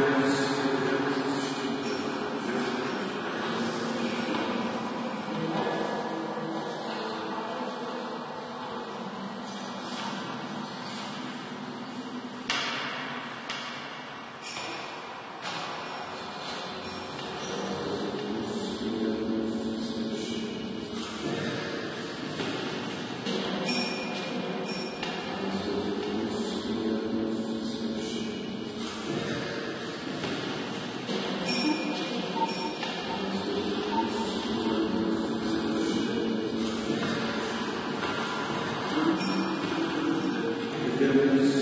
Amen. forgiveness